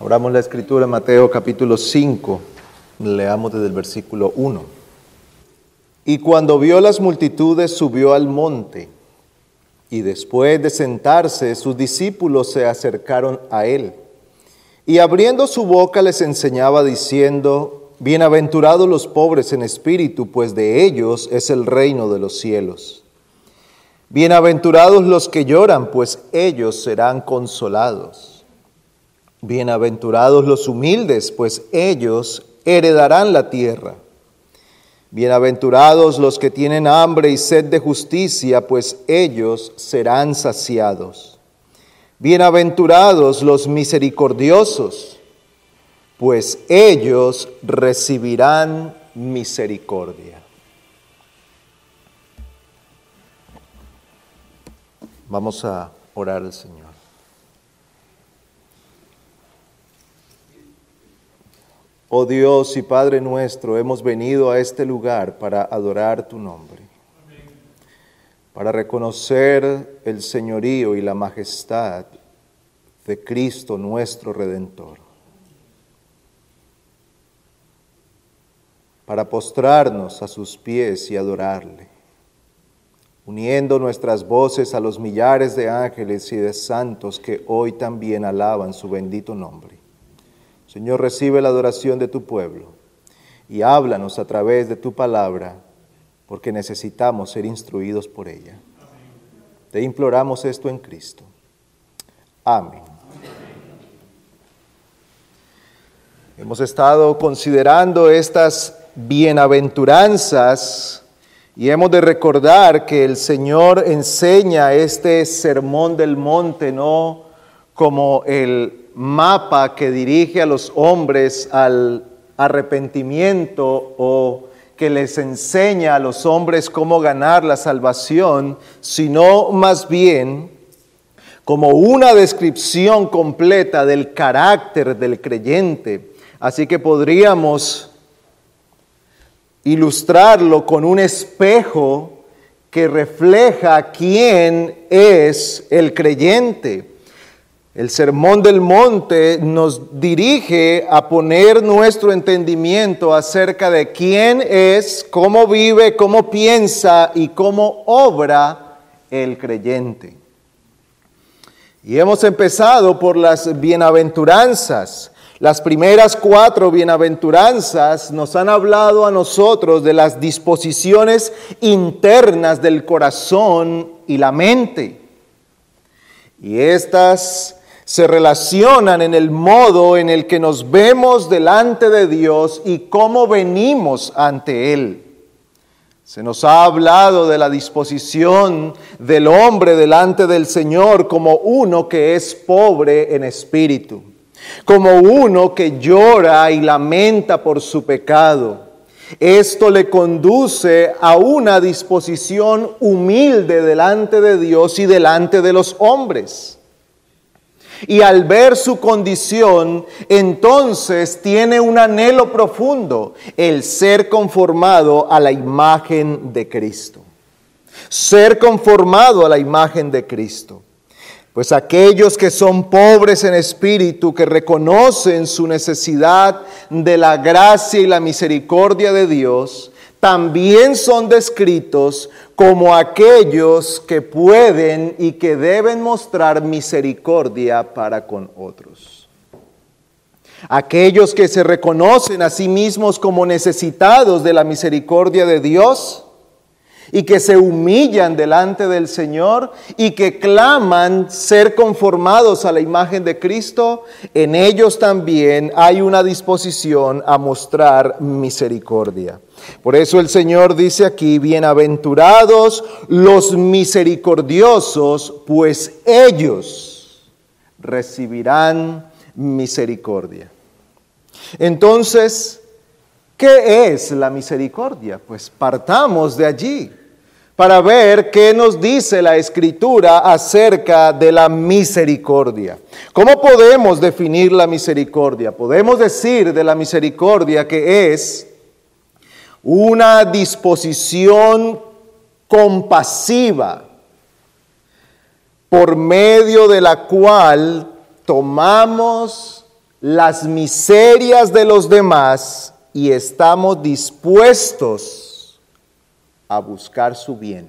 Abramos la escritura Mateo capítulo 5, leamos desde el versículo 1. Y cuando vio las multitudes subió al monte, y después de sentarse sus discípulos se acercaron a él. Y abriendo su boca les enseñaba diciendo, Bienaventurados los pobres en espíritu, pues de ellos es el reino de los cielos. Bienaventurados los que lloran, pues ellos serán consolados. Bienaventurados los humildes, pues ellos heredarán la tierra. Bienaventurados los que tienen hambre y sed de justicia, pues ellos serán saciados. Bienaventurados los misericordiosos, pues ellos recibirán misericordia. Vamos a orar al Señor. Oh Dios y Padre nuestro, hemos venido a este lugar para adorar tu nombre, para reconocer el señorío y la majestad de Cristo nuestro Redentor, para postrarnos a sus pies y adorarle, uniendo nuestras voces a los millares de ángeles y de santos que hoy también alaban su bendito nombre. Señor, recibe la adoración de tu pueblo y háblanos a través de tu palabra, porque necesitamos ser instruidos por ella. Te imploramos esto en Cristo. Amén. Hemos estado considerando estas bienaventuranzas y hemos de recordar que el Señor enseña este sermón del monte no como el mapa que dirige a los hombres al arrepentimiento o que les enseña a los hombres cómo ganar la salvación, sino más bien como una descripción completa del carácter del creyente. Así que podríamos ilustrarlo con un espejo que refleja quién es el creyente. El Sermón del Monte nos dirige a poner nuestro entendimiento acerca de quién es, cómo vive, cómo piensa y cómo obra el creyente. Y hemos empezado por las bienaventuranzas. Las primeras cuatro bienaventuranzas nos han hablado a nosotros de las disposiciones internas del corazón y la mente. Y estas se relacionan en el modo en el que nos vemos delante de Dios y cómo venimos ante Él. Se nos ha hablado de la disposición del hombre delante del Señor como uno que es pobre en espíritu, como uno que llora y lamenta por su pecado. Esto le conduce a una disposición humilde delante de Dios y delante de los hombres. Y al ver su condición, entonces tiene un anhelo profundo, el ser conformado a la imagen de Cristo. Ser conformado a la imagen de Cristo. Pues aquellos que son pobres en espíritu, que reconocen su necesidad de la gracia y la misericordia de Dios, también son descritos como aquellos que pueden y que deben mostrar misericordia para con otros. Aquellos que se reconocen a sí mismos como necesitados de la misericordia de Dios, y que se humillan delante del Señor y que claman ser conformados a la imagen de Cristo, en ellos también hay una disposición a mostrar misericordia. Por eso el Señor dice aquí, bienaventurados los misericordiosos, pues ellos recibirán misericordia. Entonces, ¿qué es la misericordia? Pues partamos de allí para ver qué nos dice la escritura acerca de la misericordia. ¿Cómo podemos definir la misericordia? Podemos decir de la misericordia que es una disposición compasiva por medio de la cual tomamos las miserias de los demás y estamos dispuestos a buscar su bien.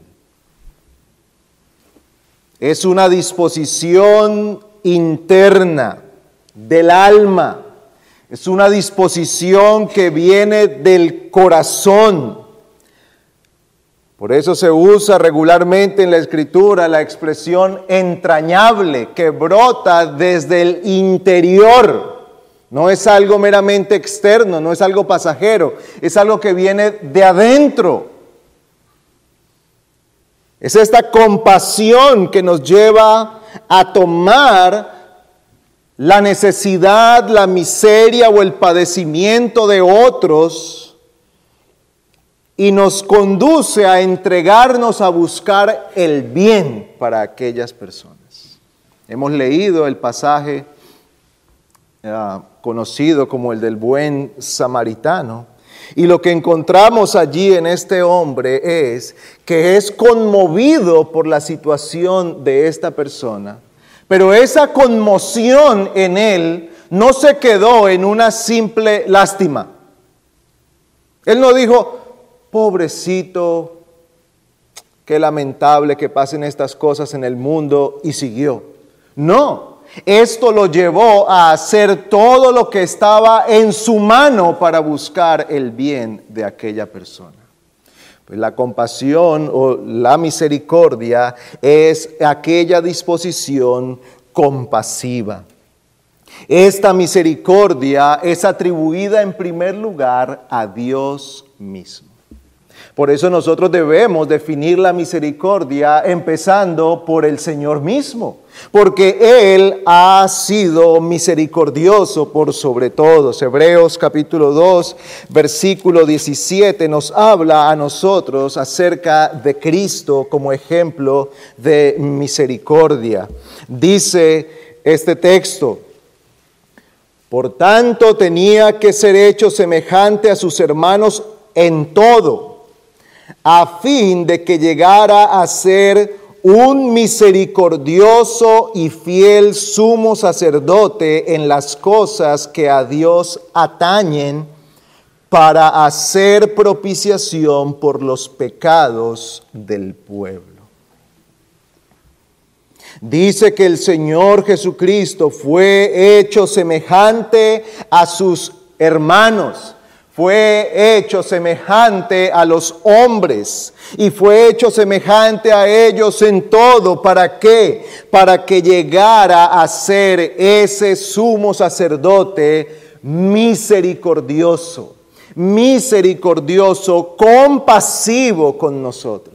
Es una disposición interna del alma, es una disposición que viene del corazón. Por eso se usa regularmente en la escritura la expresión entrañable que brota desde el interior no es algo meramente externo, no es algo pasajero, es algo que viene de adentro. Es esta compasión que nos lleva a tomar la necesidad, la miseria o el padecimiento de otros y nos conduce a entregarnos a buscar el bien para aquellas personas. Hemos leído el pasaje ah, conocido como el del buen samaritano. Y lo que encontramos allí en este hombre es que es conmovido por la situación de esta persona, pero esa conmoción en él no se quedó en una simple lástima. Él no dijo, pobrecito, qué lamentable que pasen estas cosas en el mundo y siguió. No, esto lo llevó a hacer todo lo que estaba en su mano para buscar el bien de aquella persona. La compasión o la misericordia es aquella disposición compasiva. Esta misericordia es atribuida en primer lugar a Dios mismo. Por eso nosotros debemos definir la misericordia empezando por el Señor mismo, porque Él ha sido misericordioso por sobre todos. Hebreos capítulo 2, versículo 17 nos habla a nosotros acerca de Cristo como ejemplo de misericordia. Dice este texto, por tanto tenía que ser hecho semejante a sus hermanos en todo a fin de que llegara a ser un misericordioso y fiel sumo sacerdote en las cosas que a Dios atañen para hacer propiciación por los pecados del pueblo. Dice que el Señor Jesucristo fue hecho semejante a sus hermanos fue hecho semejante a los hombres y fue hecho semejante a ellos en todo. ¿Para qué? Para que llegara a ser ese sumo sacerdote misericordioso, misericordioso, compasivo con nosotros.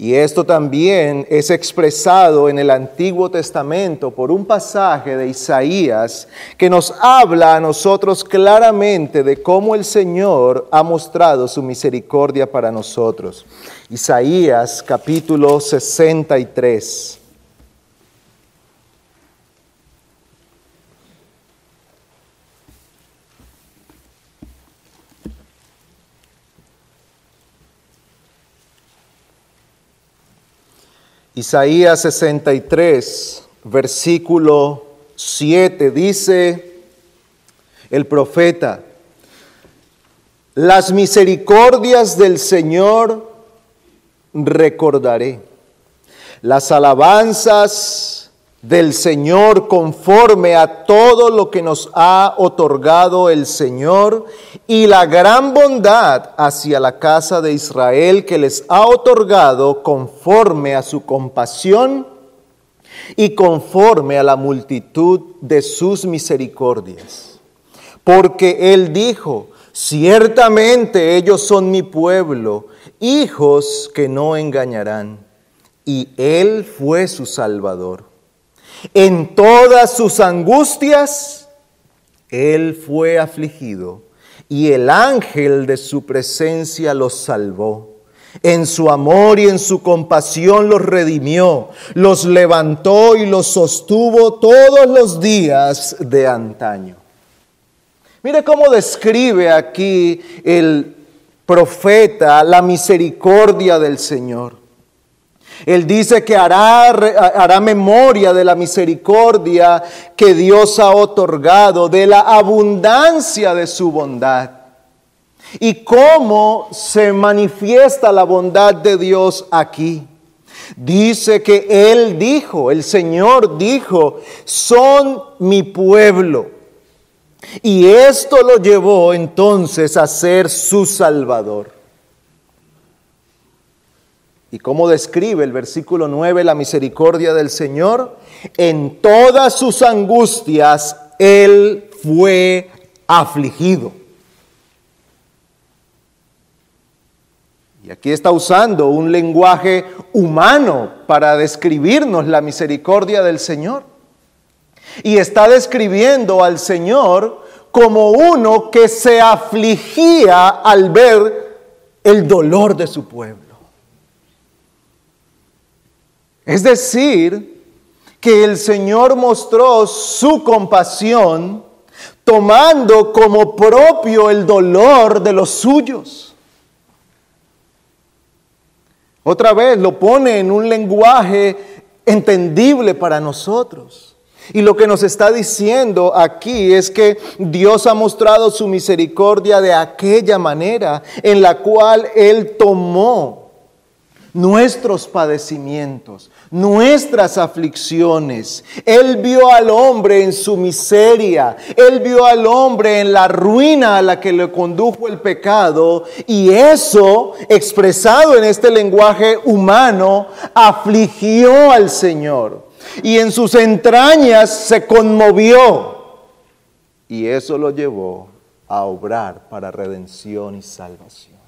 Y esto también es expresado en el Antiguo Testamento por un pasaje de Isaías que nos habla a nosotros claramente de cómo el Señor ha mostrado su misericordia para nosotros. Isaías capítulo 63. Isaías 63, versículo 7, dice el profeta, las misericordias del Señor recordaré, las alabanzas del Señor conforme a todo lo que nos ha otorgado el Señor y la gran bondad hacia la casa de Israel que les ha otorgado conforme a su compasión y conforme a la multitud de sus misericordias. Porque Él dijo, ciertamente ellos son mi pueblo, hijos que no engañarán, y Él fue su Salvador. En todas sus angustias, Él fue afligido y el ángel de su presencia los salvó. En su amor y en su compasión los redimió, los levantó y los sostuvo todos los días de antaño. Mire cómo describe aquí el profeta la misericordia del Señor. Él dice que hará, hará, memoria de la misericordia que Dios ha otorgado, de la abundancia de su bondad. Y cómo se manifiesta la bondad de Dios aquí. Dice que Él dijo, el Señor dijo, son mi pueblo. Y esto lo llevó entonces a ser su Salvador. ¿Y cómo describe el versículo 9 la misericordia del Señor? En todas sus angustias Él fue afligido. Y aquí está usando un lenguaje humano para describirnos la misericordia del Señor. Y está describiendo al Señor como uno que se afligía al ver el dolor de su pueblo. Es decir, que el Señor mostró su compasión tomando como propio el dolor de los suyos. Otra vez lo pone en un lenguaje entendible para nosotros. Y lo que nos está diciendo aquí es que Dios ha mostrado su misericordia de aquella manera en la cual Él tomó nuestros padecimientos, nuestras aflicciones. Él vio al hombre en su miseria, Él vio al hombre en la ruina a la que le condujo el pecado y eso, expresado en este lenguaje humano, afligió al Señor y en sus entrañas se conmovió y eso lo llevó a obrar para redención y salvación.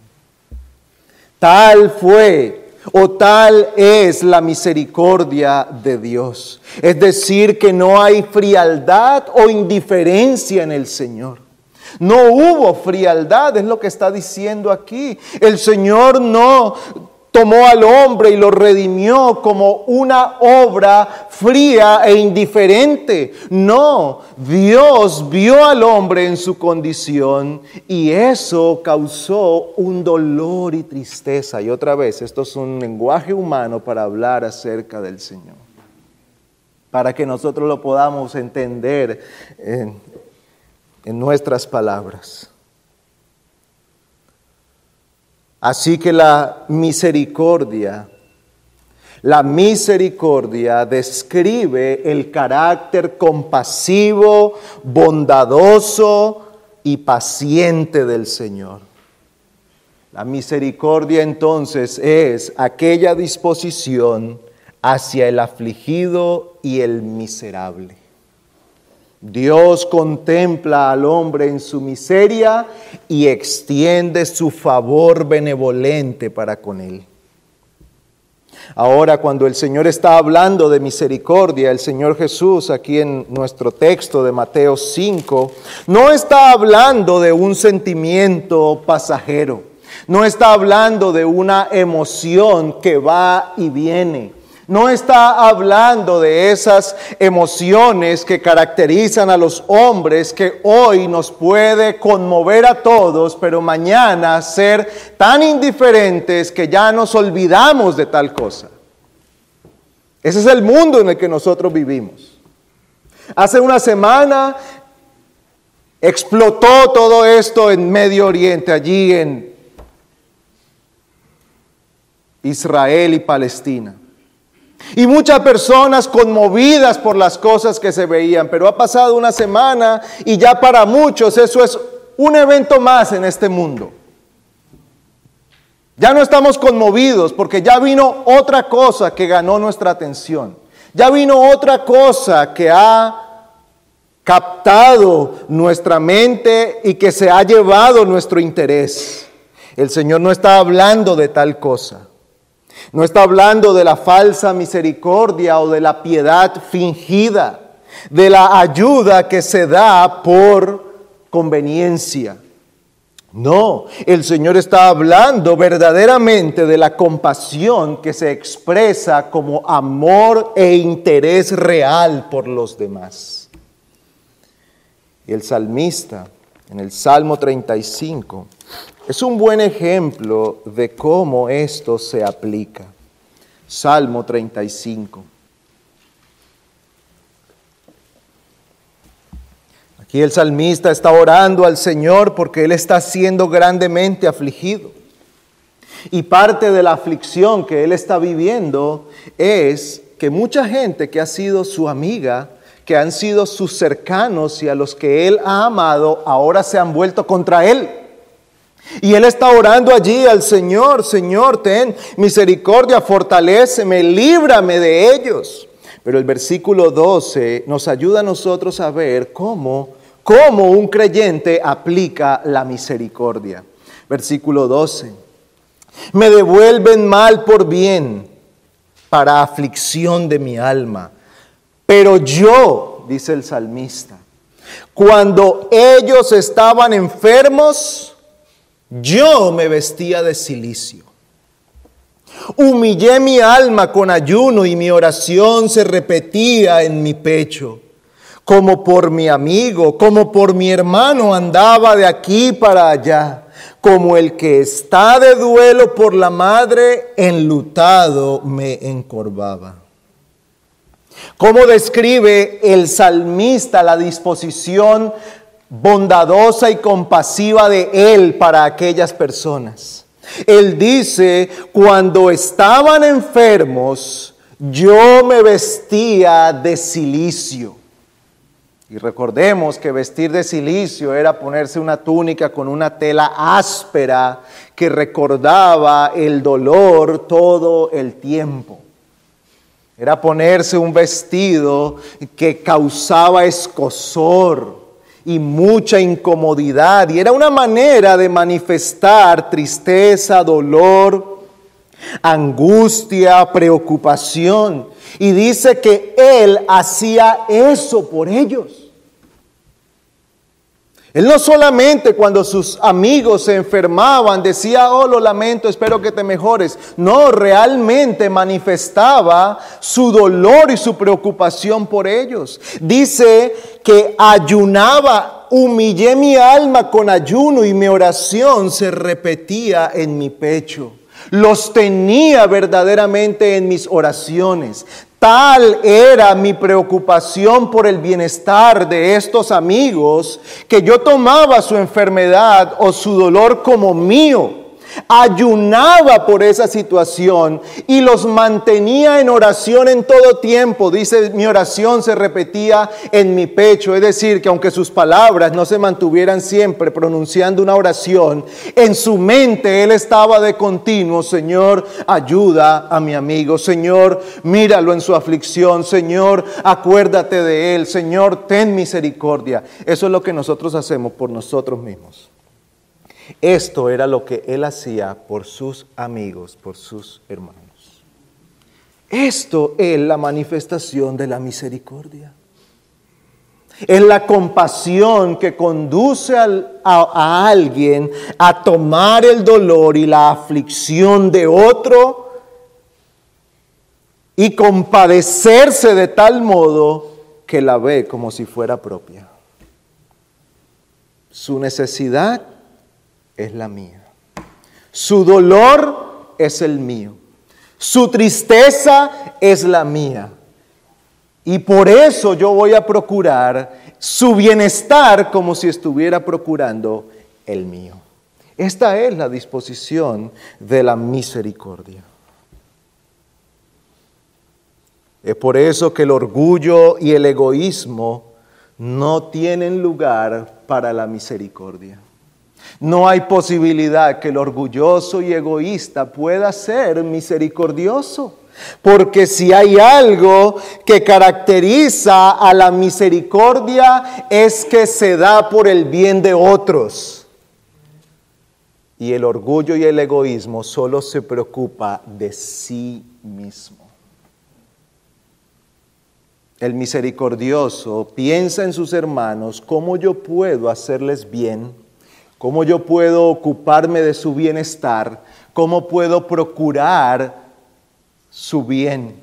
Tal fue o tal es la misericordia de Dios. Es decir, que no hay frialdad o indiferencia en el Señor. No hubo frialdad, es lo que está diciendo aquí. El Señor no tomó al hombre y lo redimió como una obra fría e indiferente. No, Dios vio al hombre en su condición y eso causó un dolor y tristeza. Y otra vez, esto es un lenguaje humano para hablar acerca del Señor, para que nosotros lo podamos entender en, nuestras palabras. Así que la misericordia, la misericordia describe el carácter compasivo, bondadoso y paciente del Señor. La misericordia entonces es aquella disposición hacia el afligido y el miserable. Dios contempla al hombre en su miseria y extiende su favor benevolente para con él. Ahora, cuando el Señor está hablando de misericordia, el Señor Jesús, aquí en nuestro texto de Mateo 5, no está hablando de un sentimiento pasajero, no está hablando de una emoción que va y viene no está hablando de esas emociones que caracterizan a los hombres que hoy nos puede conmover a todos, pero mañana ser tan indiferentes que ya nos olvidamos de tal cosa. Ese es el mundo en el que nosotros vivimos. Hace una semana explotó todo esto en Medio Oriente, allí en Israel y Palestina. Y muchas personas conmovidas por las cosas que se veían, pero ha pasado una semana y ya para muchos eso es un evento más en este mundo. Ya no estamos conmovidos porque ya vino otra cosa que ganó nuestra atención. Ya vino otra cosa que ha captado nuestra mente y que se ha llevado nuestro interés. El Señor no está hablando de tal cosa. No está hablando de la falsa misericordia o de la piedad fingida, de la ayuda que se da por conveniencia. No, el Señor está hablando verdaderamente de la compasión que se expresa como amor e interés real por los demás. Y el salmista, en el Salmo 35, es un buen ejemplo de cómo esto se aplica. Salmo 35. Aquí el salmista está orando al Señor porque él está siendo grandemente afligido. Y parte de la aflicción que él está viviendo es que mucha gente que ha sido su amiga, que han sido sus cercanos y a los que él ha amado, ahora se han vuelto contra él. Y él está orando allí al Señor, Señor, ten misericordia, fortaleceme, líbrame de ellos. Pero el versículo 12 nos ayuda a nosotros a ver cómo, cómo un creyente aplica la misericordia. Versículo 12. Me devuelven mal por bien para aflicción de mi alma. Pero yo, dice el salmista, cuando ellos estaban enfermos, yo me vestía de silicio. Humillé mi alma con ayuno y mi oración se repetía en mi pecho. Como por mi amigo, como por mi hermano andaba de aquí para allá como el que está de duelo por la madre, enlutado me encorvaba. ¿Cómo describe el salmista la disposición bondadosa y compasiva de él para aquellas personas? Él dice, cuando estaban enfermos, yo me vestía de silicio. Y recordemos que vestir de silicio era ponerse una túnica con una tela áspera que recordaba el dolor todo el tiempo. Era ponerse un vestido que causaba escosor y mucha incomodidad. Y era una manera de manifestar tristeza, dolor, angustia, preocupación. Y dice que Él hacía eso por ellos. Él no solamente cuando sus amigos se enfermaban decía, oh, lo lamento, espero que te mejores. No, realmente manifestaba su dolor y su preocupación por ellos. Dice que ayunaba, humillé mi alma con ayuno y mi oración se repetía en mi pecho. Los tenía verdaderamente en mis oraciones. Tal era mi preocupación por el bienestar de estos amigos que yo tomaba su enfermedad o su dolor como mío ayunaba por esa situación y los mantenía en oración en todo tiempo. Dice, mi oración se repetía en mi pecho, es decir, que aunque sus palabras no se mantuvieran siempre pronunciando una oración, en su mente él estaba de continuo, Señor, ayuda a mi amigo, Señor, míralo en su aflicción, Señor, acuérdate de él, Señor, ten misericordia. Eso es lo que nosotros hacemos por nosotros mismos. Esto era lo que él hacía por sus amigos, por sus hermanos. Esto es la manifestación de la misericordia. Es la compasión que conduce a, a, alguien a tomar el dolor y la aflicción de otro y compadecerse de tal modo que la ve como si fuera propia. Su necesidad es la mía. Su dolor es el mío. Su tristeza es la mía. Y por eso yo voy a procurar su bienestar como si estuviera procurando el mío. Esta es la disposición de la misericordia. Es por eso que el orgullo y el egoísmo no tienen lugar para la misericordia. No hay posibilidad que el orgulloso y egoísta pueda ser misericordioso. Porque si hay algo que caracteriza a la misericordia es que se da por el bien de otros. Y el orgullo y el egoísmo solo se preocupa de sí mismo. El misericordioso piensa en sus hermanos, ¿cómo yo puedo hacerles bien? Cómo yo puedo ocuparme de su bienestar, cómo puedo procurar su bien.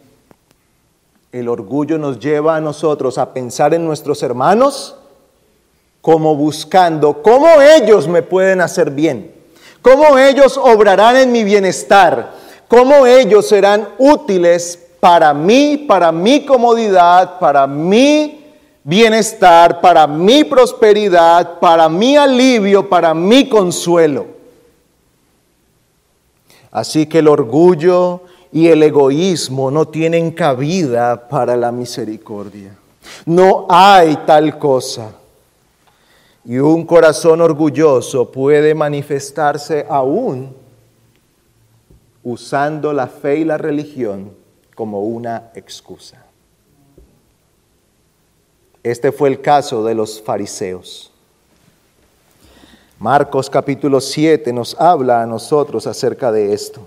El orgullo nos lleva a nosotros a pensar en nuestros hermanos como buscando cómo ellos me pueden hacer bien, cómo ellos obrarán en mi bienestar, cómo ellos serán útiles para mí, para mi comodidad, para mi bienestar, para mi prosperidad, para mi alivio, para mi consuelo. Así que el orgullo y el egoísmo no tienen cabida para la misericordia. No hay tal cosa. Y un corazón orgulloso puede manifestarse aún usando la fe y la religión como una excusa. Este fue el caso de los fariseos. Marcos capítulo 7 nos habla a nosotros acerca de esto.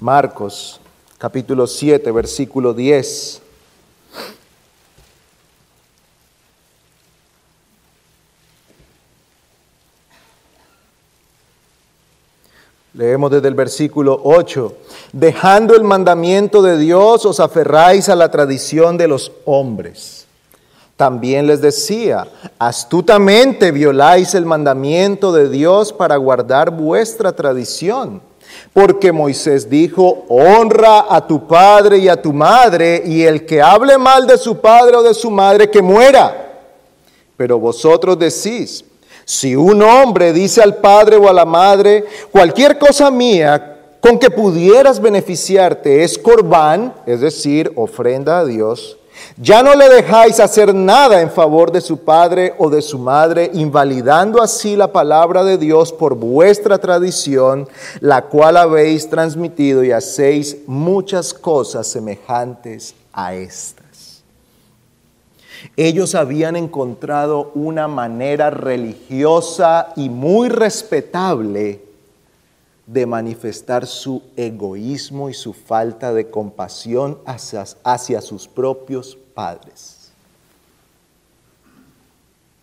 Marcos capítulo 7 versículo 10. Leemos desde el versículo 8. Dejando el mandamiento de Dios, os aferráis a la tradición de los hombres. También les decía, astutamente violáis el mandamiento de Dios para guardar vuestra tradición. Porque Moisés dijo, honra a tu padre y a tu madre, y el que hable mal de su padre o de su madre, que muera. Pero vosotros decís, si un hombre dice al padre o a la madre, cualquier cosa mía con que pudieras beneficiarte es corbán, es decir, ofrenda a Dios, ya no le dejáis hacer nada en favor de su padre o de su madre, invalidando así la palabra de Dios por vuestra tradición, la cual habéis transmitido y hacéis muchas cosas semejantes a esta. Ellos habían encontrado una manera religiosa y muy respetable de manifestar su egoísmo y su falta de compasión hacia, sus propios padres.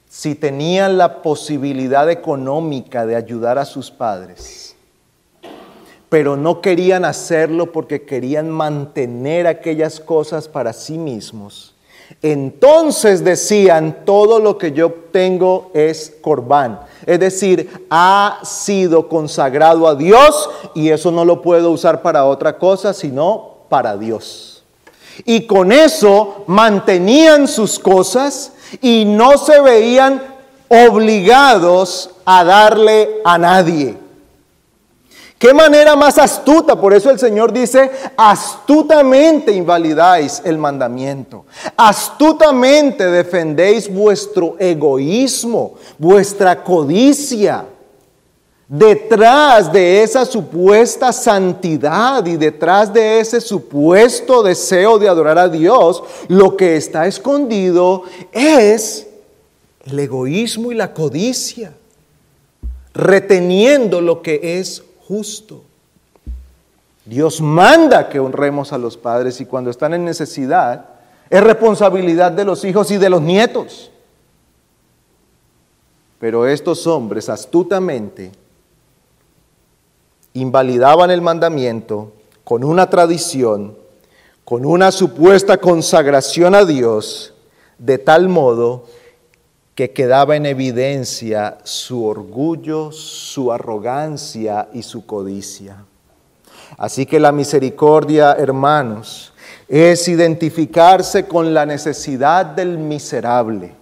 Si tenían la posibilidad económica de ayudar a sus padres, pero no querían hacerlo porque querían mantener aquellas cosas para sí mismos, entonces decían, todo lo que yo tengo es corbán. Es decir, ha sido consagrado a Dios y eso no lo puedo usar para otra cosa, sino para Dios. Y con eso mantenían sus cosas y no se veían obligados a darle a nadie. ¿Qué manera más astuta? Por eso el Señor dice, astutamente invalidáis el mandamiento. Astutamente defendéis vuestro egoísmo, vuestra codicia. Detrás de esa supuesta santidad y detrás de ese supuesto deseo de adorar a Dios, lo que está escondido es el egoísmo y la codicia, reteniendo lo que es justo. Dios manda que honremos a los padres y cuando están en necesidad es responsabilidad de los hijos y de los nietos. Pero estos hombres astutamente invalidaban el mandamiento con una tradición, con una supuesta consagración a Dios, de tal modo que quedaba en evidencia su orgullo, su arrogancia y su codicia. Así que la misericordia, hermanos, es identificarse con la necesidad del miserable.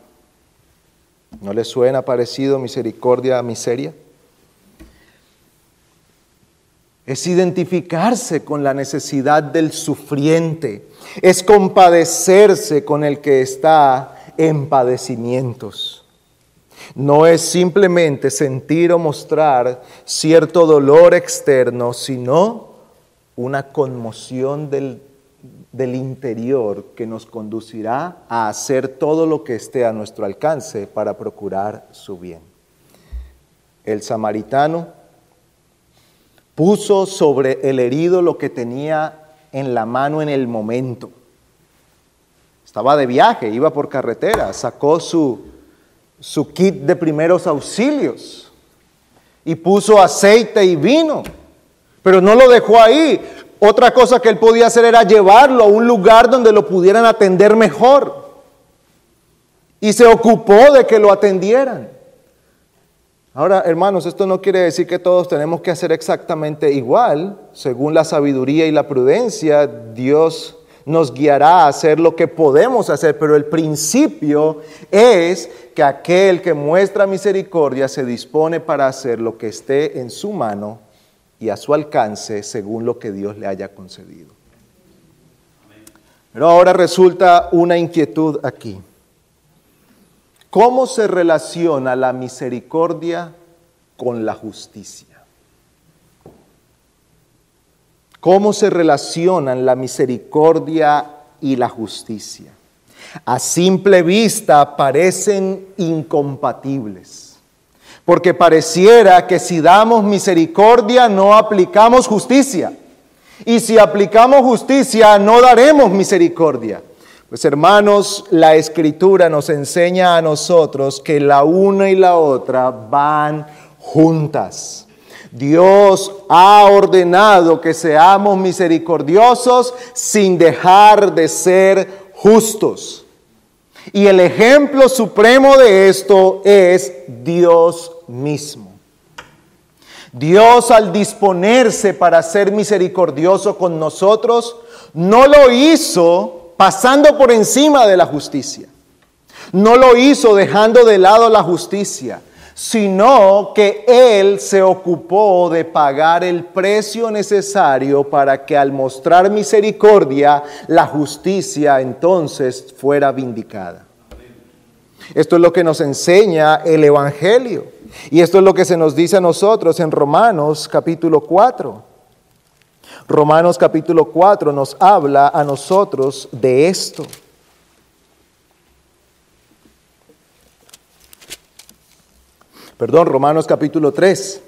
¿No le suena parecido misericordia a miseria? Es identificarse con la necesidad del sufriente, es compadecerse con el que está en padecimientos. No es simplemente sentir o mostrar cierto dolor externo, sino una conmoción del, del interior que nos conducirá a hacer todo lo que esté a nuestro alcance para procurar su bien. El samaritano puso sobre el herido lo que tenía en la mano en el momento. Estaba de viaje, iba por carretera, sacó su, su kit de primeros auxilios y puso aceite y vino, pero no lo dejó ahí. Otra cosa que él podía hacer era llevarlo a un lugar donde lo pudieran atender mejor. Y se ocupó de que lo atendieran. Ahora, hermanos, esto no quiere decir que todos tenemos que hacer exactamente igual. Según la sabiduría y la prudencia, Dios nos guiará a hacer lo que podemos hacer, pero el principio es que aquel que muestra misericordia se dispone para hacer lo que esté en su mano y a su alcance según lo que Dios le haya concedido. Pero ahora resulta una inquietud aquí. ¿Cómo se relaciona la misericordia con la justicia? ¿Cómo se relacionan la misericordia y la justicia? A simple vista parecen incompatibles, porque pareciera que si damos misericordia no aplicamos justicia, y si aplicamos justicia no daremos misericordia. Pues hermanos, la escritura nos enseña a nosotros que la una y la otra van juntas. Dios ha ordenado que seamos misericordiosos sin dejar de ser justos. Y el ejemplo supremo de esto es Dios mismo. Dios al disponerse para ser misericordioso con nosotros, no lo hizo pasando por encima de la justicia. No lo hizo dejando de lado la justicia sino que Él se ocupó de pagar el precio necesario para que al mostrar misericordia, la justicia entonces fuera vindicada. Esto es lo que nos enseña el Evangelio. Y esto es lo que se nos dice a nosotros en Romanos capítulo 4. Romanos capítulo 4 nos habla a nosotros de esto. Perdón, Romanos capítulo 3.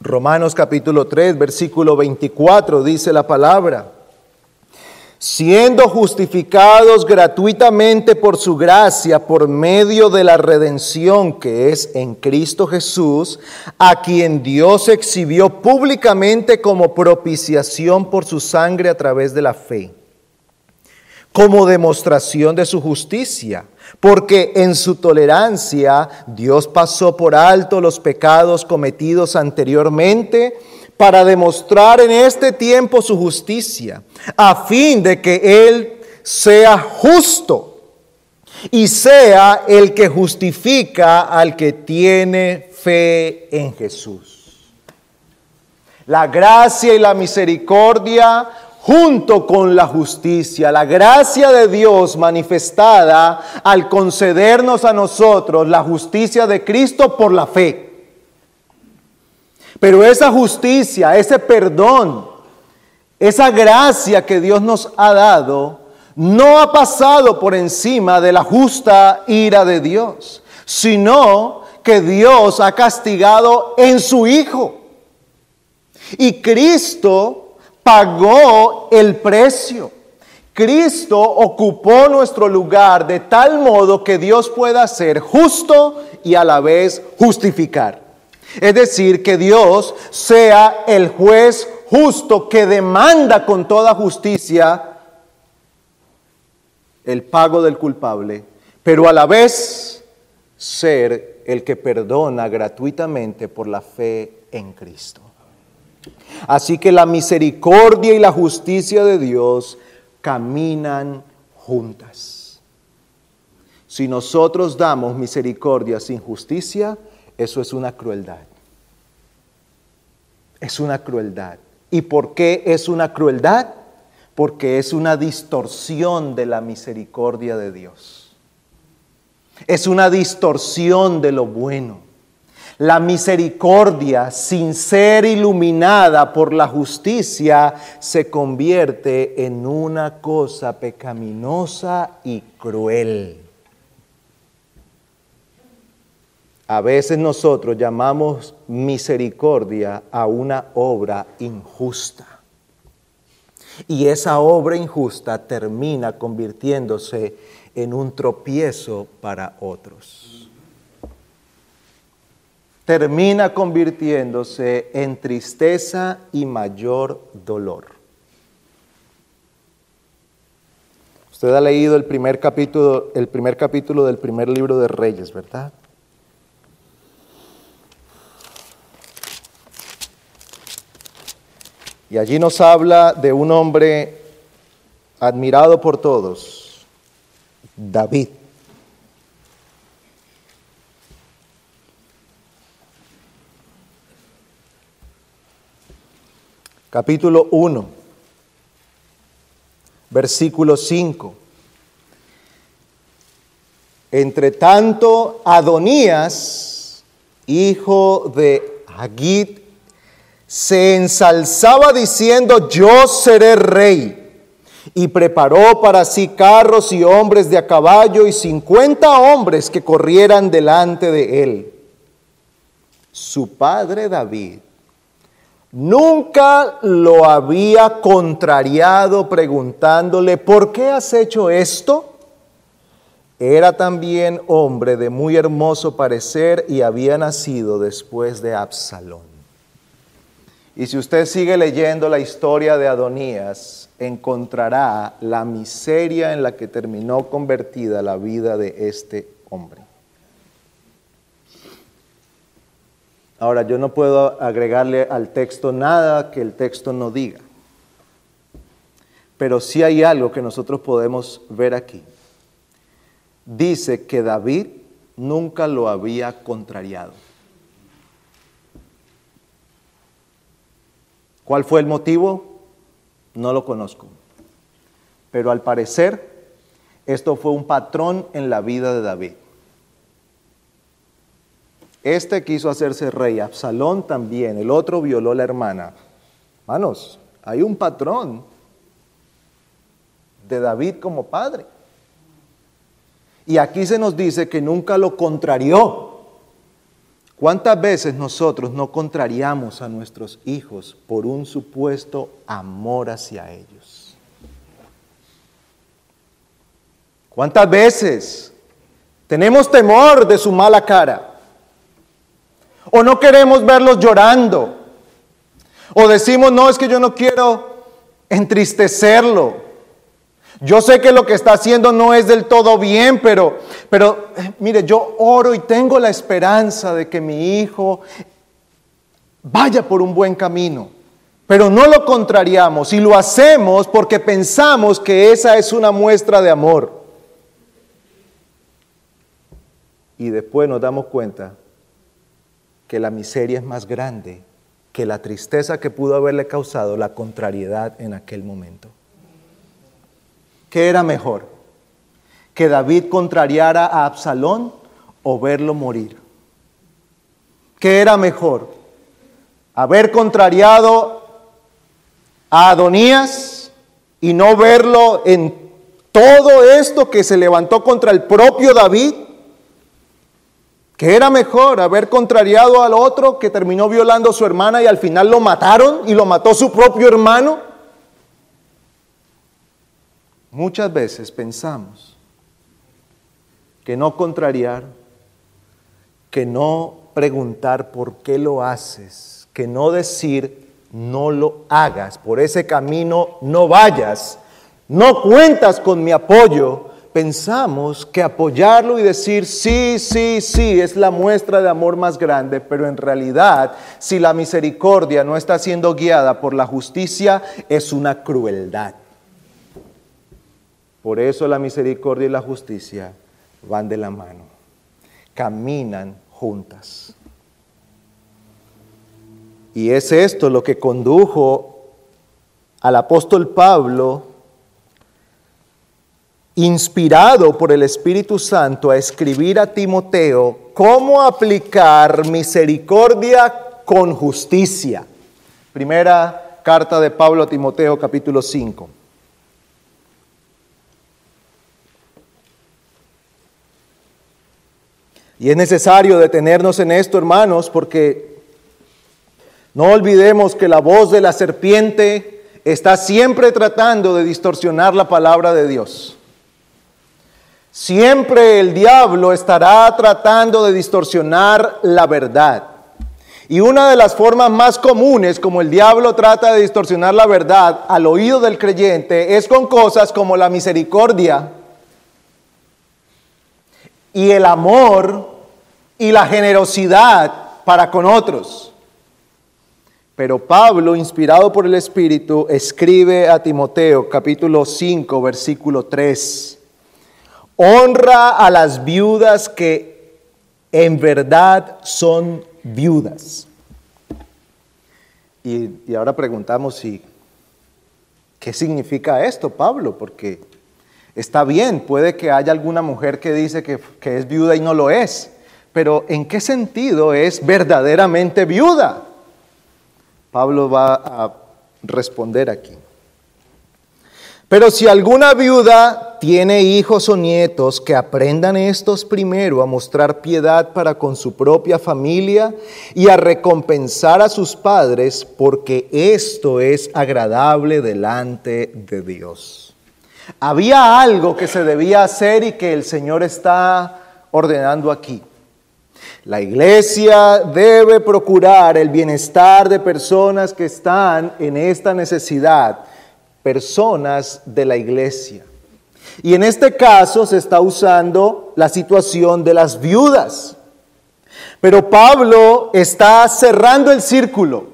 Romanos capítulo 3, versículo 24 dice la palabra. Siendo justificados gratuitamente por su gracia, por medio de la redención que es en Cristo Jesús, a quien Dios exhibió públicamente como propiciación por su sangre a través de la fe como demostración de su justicia, porque en su tolerancia Dios pasó por alto los pecados cometidos anteriormente para demostrar en este tiempo su justicia, a fin de que Él sea justo y sea el que justifica al que tiene fe en Jesús. La gracia y la misericordia junto con la justicia, la gracia de Dios manifestada al concedernos a nosotros la justicia de Cristo por la fe. Pero esa justicia, ese perdón, esa gracia que Dios nos ha dado, no ha pasado por encima de la justa ira de Dios, sino que Dios ha castigado en su Hijo. Y Cristo pagó el precio. Cristo ocupó nuestro lugar de tal modo que Dios pueda ser justo y a la vez justificar. Es decir, que Dios sea el juez justo que demanda con toda justicia el pago del culpable, pero a la vez ser el que perdona gratuitamente por la fe en Cristo. Así que la misericordia y la justicia de Dios caminan juntas. Si nosotros damos misericordia sin justicia, eso es una crueldad. Es una crueldad. ¿Y por qué es una crueldad? Porque es una distorsión de la misericordia de Dios. Es una distorsión de lo bueno. La misericordia, sin ser iluminada por la justicia, se convierte en una cosa pecaminosa y cruel. A veces nosotros llamamos misericordia a una obra injusta. Y esa obra injusta termina convirtiéndose en un tropiezo para otros termina convirtiéndose en tristeza y mayor dolor. Usted ha leído el primer capítulo, el primer capítulo del primer libro de Reyes, ¿verdad? Y allí nos habla de un hombre admirado por todos, David. Capítulo 1, versículo 5. Entre tanto, Adonías, hijo de Hagid, se ensalzaba diciendo, yo seré rey. Y preparó para sí carros y hombres de a caballo y cincuenta hombres que corrieran delante de él. Su padre David nunca lo había contrariado preguntándole, ¿por qué has hecho esto? Era también hombre de muy hermoso parecer y había nacido después de Absalón. Y si usted sigue leyendo la historia de Adonías, encontrará la miseria en la que terminó convertida la vida de este hombre. Ahora, yo no puedo agregarle al texto nada que el texto no diga, pero sí hay algo que nosotros podemos ver aquí. Dice que David nunca lo había contrariado. ¿Cuál fue el motivo? No lo conozco. Pero al parecer, esto fue un patrón en la vida de David. Este quiso hacerse rey, Absalón también, el otro violó a la hermana. Manos, hay un patrón de David como padre. Y aquí se nos dice que nunca lo contrarió. ¿Cuántas veces nosotros no contrariamos a nuestros hijos por un supuesto amor hacia ellos? ¿Cuántas veces tenemos temor de su mala cara? ¿O no queremos verlos llorando? ¿O decimos, no, es que yo no quiero entristecerlo? Yo sé que lo que está haciendo no es del todo bien, pero, pero eh, mire, yo oro y tengo la esperanza de que mi hijo vaya por un buen camino. Pero no lo contrariamos y lo hacemos porque pensamos que esa es una muestra de amor. Y después nos damos cuenta que la miseria es más grande que la tristeza que pudo haberle causado la contrariedad en aquel momento. ¿Qué era mejor? ¿Que David contrariara a Absalón o verlo morir? ¿Qué era mejor? ¿Haber contrariado a Adonías y no verlo en todo esto que se levantó contra el propio David? ¿Qué era mejor haber contrariado al otro que terminó violando a su hermana y al final lo mataron y lo mató su propio hermano? Muchas veces pensamos que no contrariar, que no preguntar por qué lo haces, que no decir no lo hagas, por ese camino no vayas, no cuentas con mi apoyo, pensamos que apoyarlo y decir sí, sí, sí es la muestra de amor más grande, pero en realidad si la misericordia no está siendo guiada por la justicia es una crueldad. Por eso la misericordia y la justicia van de la mano, caminan juntas. Y es esto lo que condujo al apóstol Pablo, inspirado por el Espíritu Santo, a escribir a Timoteo cómo aplicar misericordia con justicia. Primera carta de Pablo a Timoteo capítulo 5. Y es necesario detenernos en esto, hermanos, porque no olvidemos que la voz de la serpiente está siempre tratando de distorsionar la palabra de Dios. Siempre el diablo estará tratando de distorsionar la verdad. Y una de las formas más comunes como el diablo trata de distorsionar la verdad al oído del creyente es con cosas como la misericordia y el amor y la generosidad para con otros. Pero Pablo, inspirado por el Espíritu, escribe a Timoteo capítulo 5, versículo 3. Honra a las viudas que en verdad son viudas. Y, ahora preguntamos si, ¿qué significa esto, Pablo? Porque está bien, puede que haya alguna mujer que dice que, que es viuda y no lo es, pero ¿en qué sentido es verdaderamente viuda? Pablo va a responder aquí. Pero si alguna viuda tiene hijos o nietos, que aprendan estos primero a mostrar piedad para con su propia familia y a recompensar a sus padres, porque esto es agradable delante de Dios. Había algo que se debía hacer y que el Señor está ordenando aquí. La iglesia debe procurar el bienestar de personas que están en esta necesidad personas de la iglesia. Y en este caso se está usando la situación de las viudas. Pero Pablo está cerrando el círculo,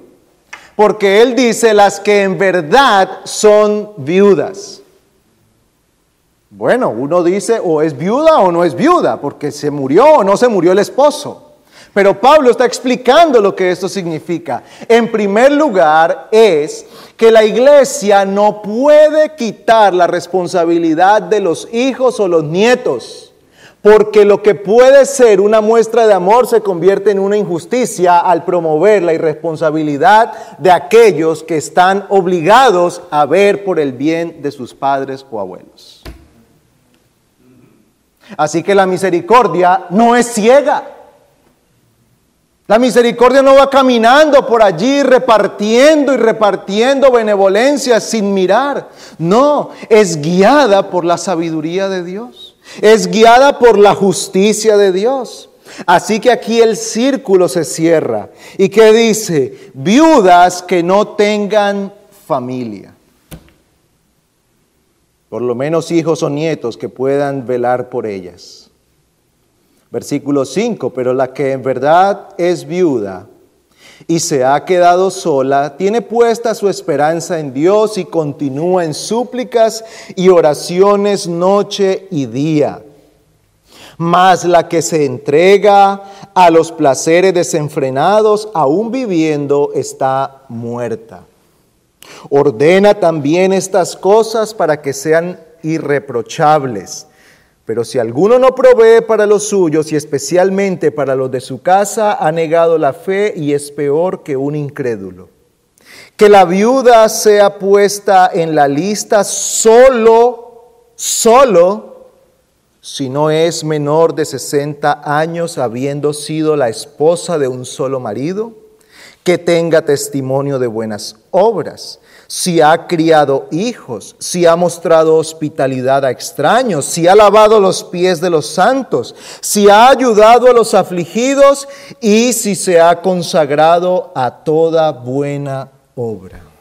porque él dice las que en verdad son viudas. Bueno, uno dice o es viuda o no es viuda, porque se murió o no se murió el esposo. Pero Pablo está explicando lo que esto significa. En primer lugar es que la iglesia no puede quitar la responsabilidad de los hijos o los nietos, porque lo que puede ser una muestra de amor se convierte en una injusticia al promover la irresponsabilidad de aquellos que están obligados a ver por el bien de sus padres o abuelos. Así que la misericordia no es ciega. La misericordia no va caminando por allí repartiendo y repartiendo benevolencia sin mirar. No, es guiada por la sabiduría de Dios. Es guiada por la justicia de Dios. Así que aquí el círculo se cierra. ¿Y qué dice? Viudas que no tengan familia. Por lo menos hijos o nietos que puedan velar por ellas. Versículo 5, pero la que en verdad es viuda y se ha quedado sola, tiene puesta su esperanza en Dios y continúa en súplicas y oraciones noche y día. Mas la que se entrega a los placeres desenfrenados, aún viviendo, está muerta. Ordena también estas cosas para que sean irreprochables. Pero si alguno no provee para los suyos y especialmente para los de su casa, ha negado la fe y es peor que un incrédulo. Que la viuda sea puesta en la lista solo, solo, si no es menor de 60 años, habiendo sido la esposa de un solo marido, que tenga testimonio de buenas obras si ha criado hijos, si ha mostrado hospitalidad a extraños, si ha lavado los pies de los santos, si ha ayudado a los afligidos y si se ha consagrado a toda buena obra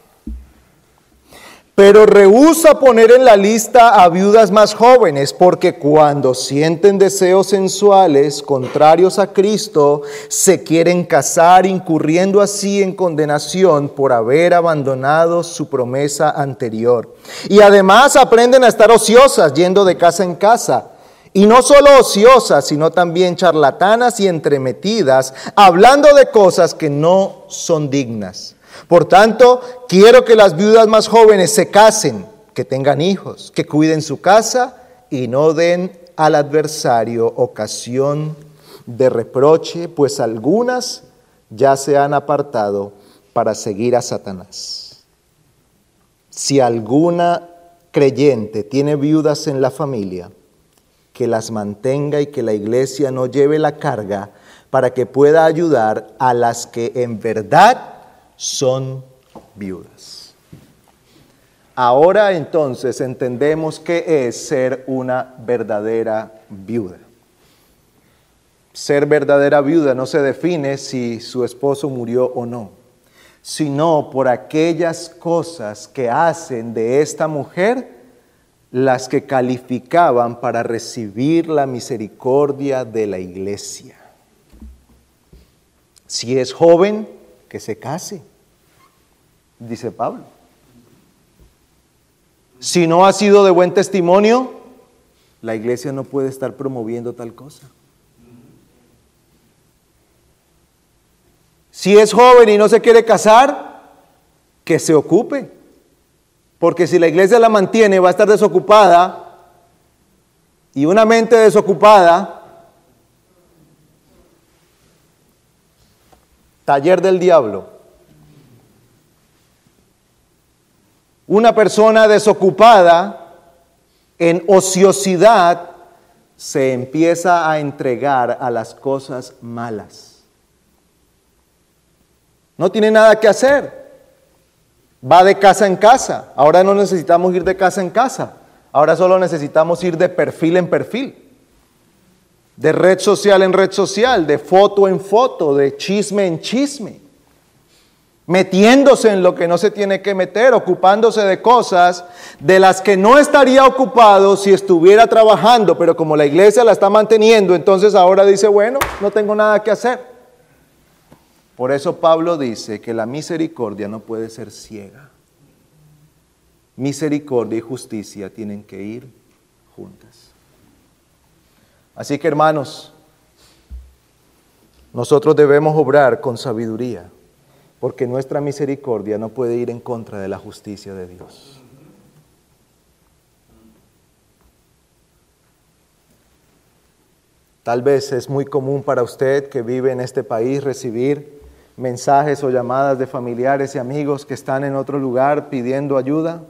pero rehúsa poner en la lista a viudas más jóvenes, porque cuando sienten deseos sensuales contrarios a Cristo, se quieren casar, incurriendo así en condenación por haber abandonado su promesa anterior. Y además aprenden a estar ociosas, yendo de casa en casa. Y no solo ociosas, sino también charlatanas y entremetidas, hablando de cosas que no son dignas. Por tanto, quiero que las viudas más jóvenes se casen, que tengan hijos, que cuiden su casa y no den al adversario ocasión de reproche, pues algunas ya se han apartado para seguir a Satanás. Si alguna creyente tiene viudas en la familia, que las mantenga y que la iglesia no lleve la carga para que pueda ayudar a las que en verdad son viudas. Ahora entonces entendemos qué es ser una verdadera viuda. ser verdadera viuda no se define si su esposo murió o no, sino por aquellas cosas que hacen de esta mujer las que calificaban para recibir la misericordia de la iglesia. Si es joven, que se case, dice Pablo. Si no ha sido de buen testimonio, la iglesia no puede estar promoviendo tal cosa. Si es joven y no se quiere casar, que se ocupe. Porque si la iglesia la mantiene, va a estar desocupada. Y una mente desocupada, taller del diablo. Una persona desocupada en ociosidad se empieza a entregar a las cosas malas. No tiene nada que hacer. Va de casa en casa. Ahora no necesitamos ir de casa en casa. Ahora solo necesitamos ir de perfil en perfil. De red social en red social, de foto en foto, de chisme en chisme metiéndose en lo que no se tiene que meter, ocupándose de cosas de las que no estaría ocupado si estuviera trabajando, pero como la iglesia la está manteniendo, entonces ahora dice, bueno, no tengo nada que hacer. Por eso Pablo dice que la misericordia no puede ser ciega. Misericordia y justicia tienen que ir juntas. Así que hermanos, nosotros debemos obrar con sabiduría porque nuestra misericordia no puede ir en contra de la justicia de Dios. Tal vez es muy común para usted que vive en este país recibir mensajes o llamadas de familiares y amigos que están en otro lugar pidiendo ayuda.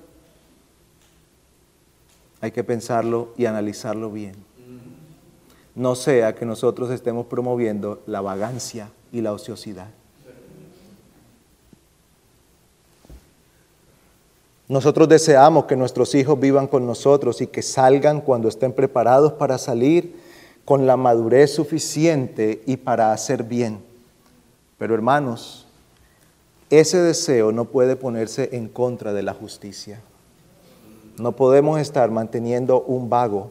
Hay que pensarlo y analizarlo bien. No sea que nosotros estemos promoviendo la vagancia y la ociosidad. Nosotros deseamos que nuestros hijos vivan con nosotros y que salgan cuando estén preparados para salir con la madurez suficiente y para hacer bien. Pero hermanos, ese deseo no puede ponerse en contra de la justicia. No podemos estar manteniendo un vago,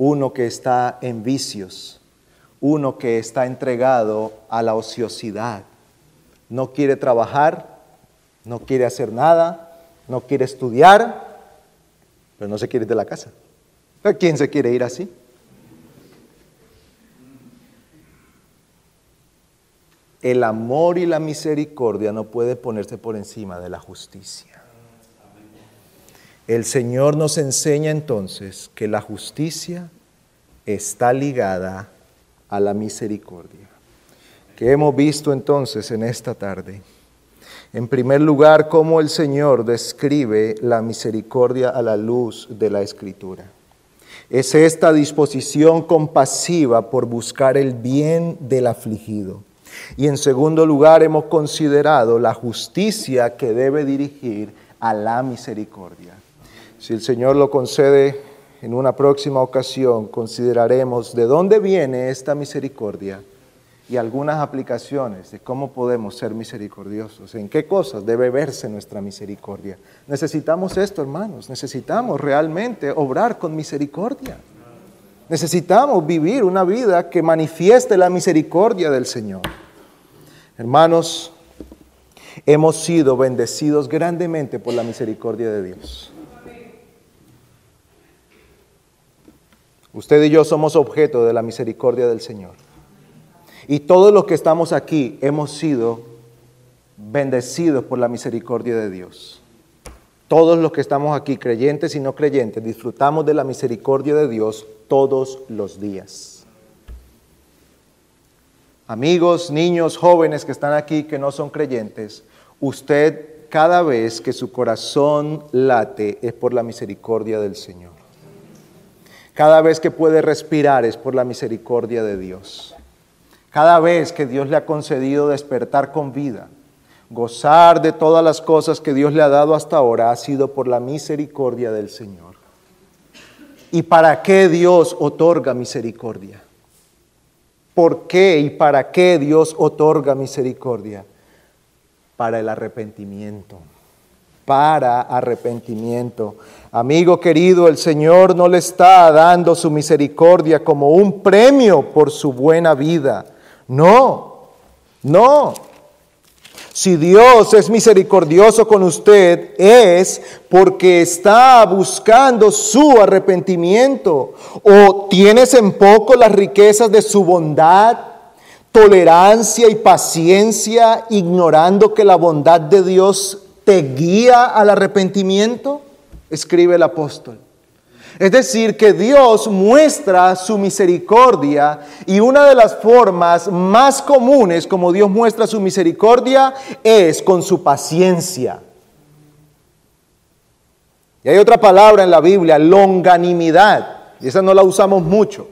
uno que está en vicios, uno que está entregado a la ociosidad, no quiere trabajar, no quiere hacer nada, no quiere estudiar, pero no se quiere ir de la casa. quién se quiere ir así? El amor y la misericordia no puede ponerse por encima de la justicia. El Señor nos enseña entonces que la justicia está ligada a la misericordia. Que hemos visto entonces en esta tarde. En primer lugar, cómo el Señor describe la misericordia a la luz de la Escritura. Es esta disposición compasiva por buscar el bien del afligido. Y en segundo lugar, hemos considerado la justicia que debe dirigir a la misericordia. Si el Señor lo concede en una próxima ocasión, consideraremos de dónde viene esta misericordia y algunas aplicaciones de cómo podemos ser misericordiosos, en qué cosas debe verse nuestra misericordia. Necesitamos esto, hermanos, necesitamos realmente obrar con misericordia. Necesitamos vivir una vida que manifieste la misericordia del Señor. Hermanos, hemos sido bendecidos grandemente por la misericordia de Dios. Usted y yo somos objeto de la misericordia del Señor. Y todos los que estamos aquí hemos sido bendecidos por la misericordia de Dios. Todos los que estamos aquí, creyentes y no creyentes, disfrutamos de la misericordia de Dios todos los días. Amigos, niños, jóvenes que están aquí que no son creyentes, usted cada vez que su corazón late es por la misericordia del Señor. Cada vez que puede respirar es por la misericordia de Dios. Cada vez que Dios le ha concedido despertar con vida, gozar de todas las cosas que Dios le ha dado hasta ahora, ha sido por la misericordia del Señor. ¿Y para qué Dios otorga misericordia? ¿Por qué y para qué Dios otorga misericordia? Para el arrepentimiento. Para arrepentimiento. Amigo querido, el Señor no le está dando su misericordia como un premio por su buena vida. No, no. Si Dios es misericordioso con usted, es porque está buscando su arrepentimiento. O tienes en poco las riquezas de su bondad, tolerancia y paciencia, ignorando que la bondad de Dios te guía al arrepentimiento, escribe el apóstol. Es decir, que Dios muestra su misericordia y una de las formas más comunes como Dios muestra su misericordia es con su paciencia. Y hay otra palabra en la Biblia, longanimidad, y esa no la usamos mucho.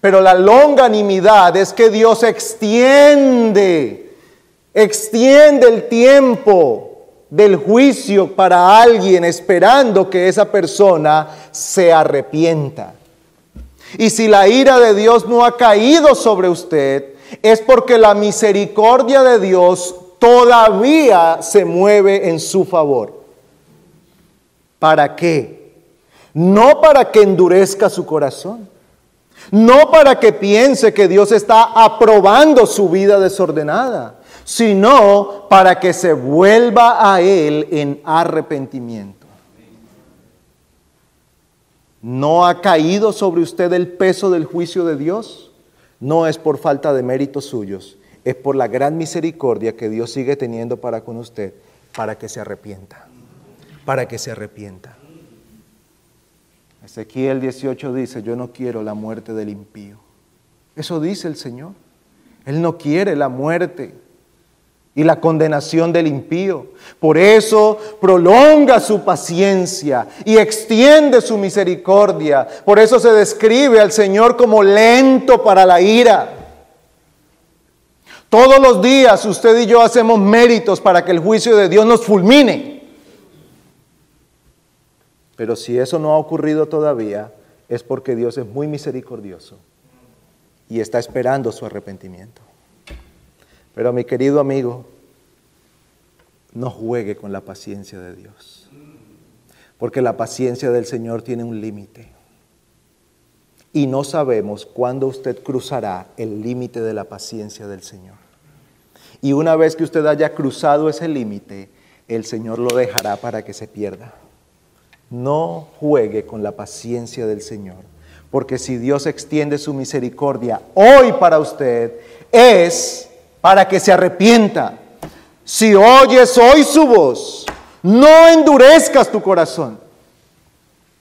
Pero la longanimidad es que Dios extiende, extiende el tiempo del juicio para alguien esperando que esa persona se arrepienta. Y si la ira de Dios no ha caído sobre usted, es porque la misericordia de Dios todavía se mueve en su favor. ¿Para qué? No para que endurezca su corazón. No para que piense que Dios está aprobando su vida desordenada sino para que se vuelva a Él en arrepentimiento. ¿No ha caído sobre usted el peso del juicio de Dios? No es por falta de méritos suyos, es por la gran misericordia que Dios sigue teniendo para con usted, para que se arrepienta, para que se arrepienta. Ezequiel 18 dice, yo no quiero la muerte del impío. Eso dice el Señor. Él no quiere la muerte y la condenación del impío. Por eso prolonga su paciencia y extiende su misericordia. Por eso se describe al Señor como lento para la ira. Todos los días usted y yo hacemos méritos para que el juicio de Dios nos fulmine. Pero si eso no ha ocurrido todavía, es porque Dios es muy misericordioso y está esperando su arrepentimiento. Pero mi querido amigo, no juegue con la paciencia de Dios. Porque la paciencia del Señor tiene un límite. Y no sabemos cuándo usted cruzará el límite de la paciencia del Señor. Y una vez que usted haya cruzado ese límite, el Señor lo dejará para que se pierda. No juegue con la paciencia del Señor. Porque si Dios extiende su misericordia hoy para usted, es para que se arrepienta. Si oyes hoy su voz, no endurezcas tu corazón.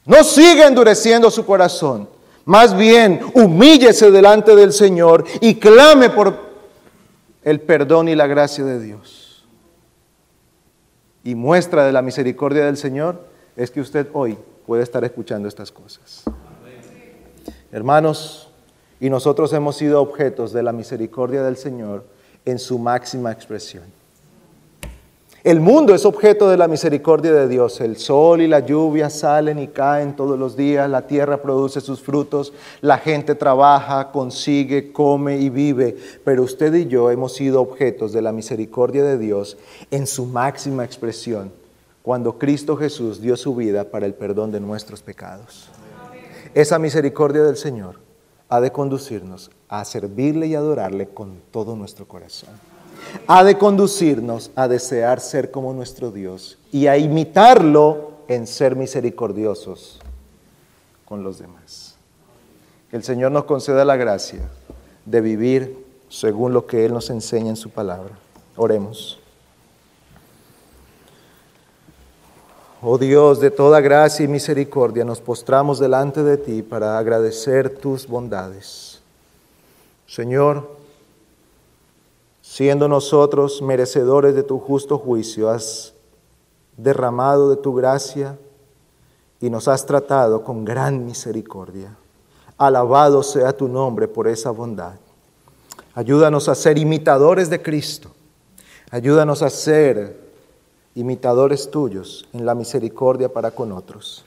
No siga endureciendo su corazón. Más bien, humíllese delante del Señor y clame por el perdón y la gracia de Dios. Y muestra de la misericordia del Señor es que usted hoy puede estar escuchando estas cosas. Hermanos, y nosotros hemos sido objetos de la misericordia del Señor en su máxima expresión. El mundo es objeto de la misericordia de Dios. El sol y la lluvia salen y caen todos los días, la tierra produce sus frutos, la gente trabaja, consigue, come y vive. Pero usted y yo hemos sido objetos de la misericordia de Dios en su máxima expresión, cuando Cristo Jesús dio su vida para el perdón de nuestros pecados. Esa misericordia del Señor ha de conducirnos a servirle y adorarle con todo nuestro corazón. Ha de conducirnos a desear ser como nuestro Dios y a imitarlo en ser misericordiosos con los demás. Que el Señor nos conceda la gracia de vivir según lo que Él nos enseña en su palabra. Oremos. Oh Dios de toda gracia y misericordia, nos postramos delante de ti para agradecer tus bondades. Señor, siendo nosotros merecedores de tu justo juicio, has derramado de tu gracia y nos has tratado con gran misericordia. Alabado sea tu nombre por esa bondad. Ayúdanos a ser imitadores de Cristo. Ayúdanos a ser imitadores tuyos en la misericordia para con otros.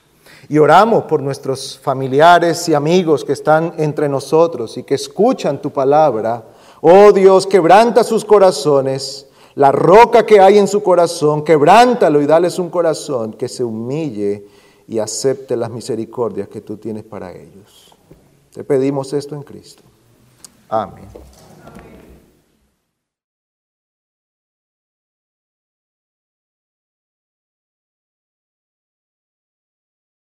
Y oramos por nuestros familiares y amigos que están entre nosotros y que escuchan tu palabra. Oh Dios, quebranta sus corazones, la roca que hay en su corazón, quebrántalo y dales un corazón que se humille y acepte las misericordias que tú tienes para ellos. Te pedimos esto en Cristo. Amén.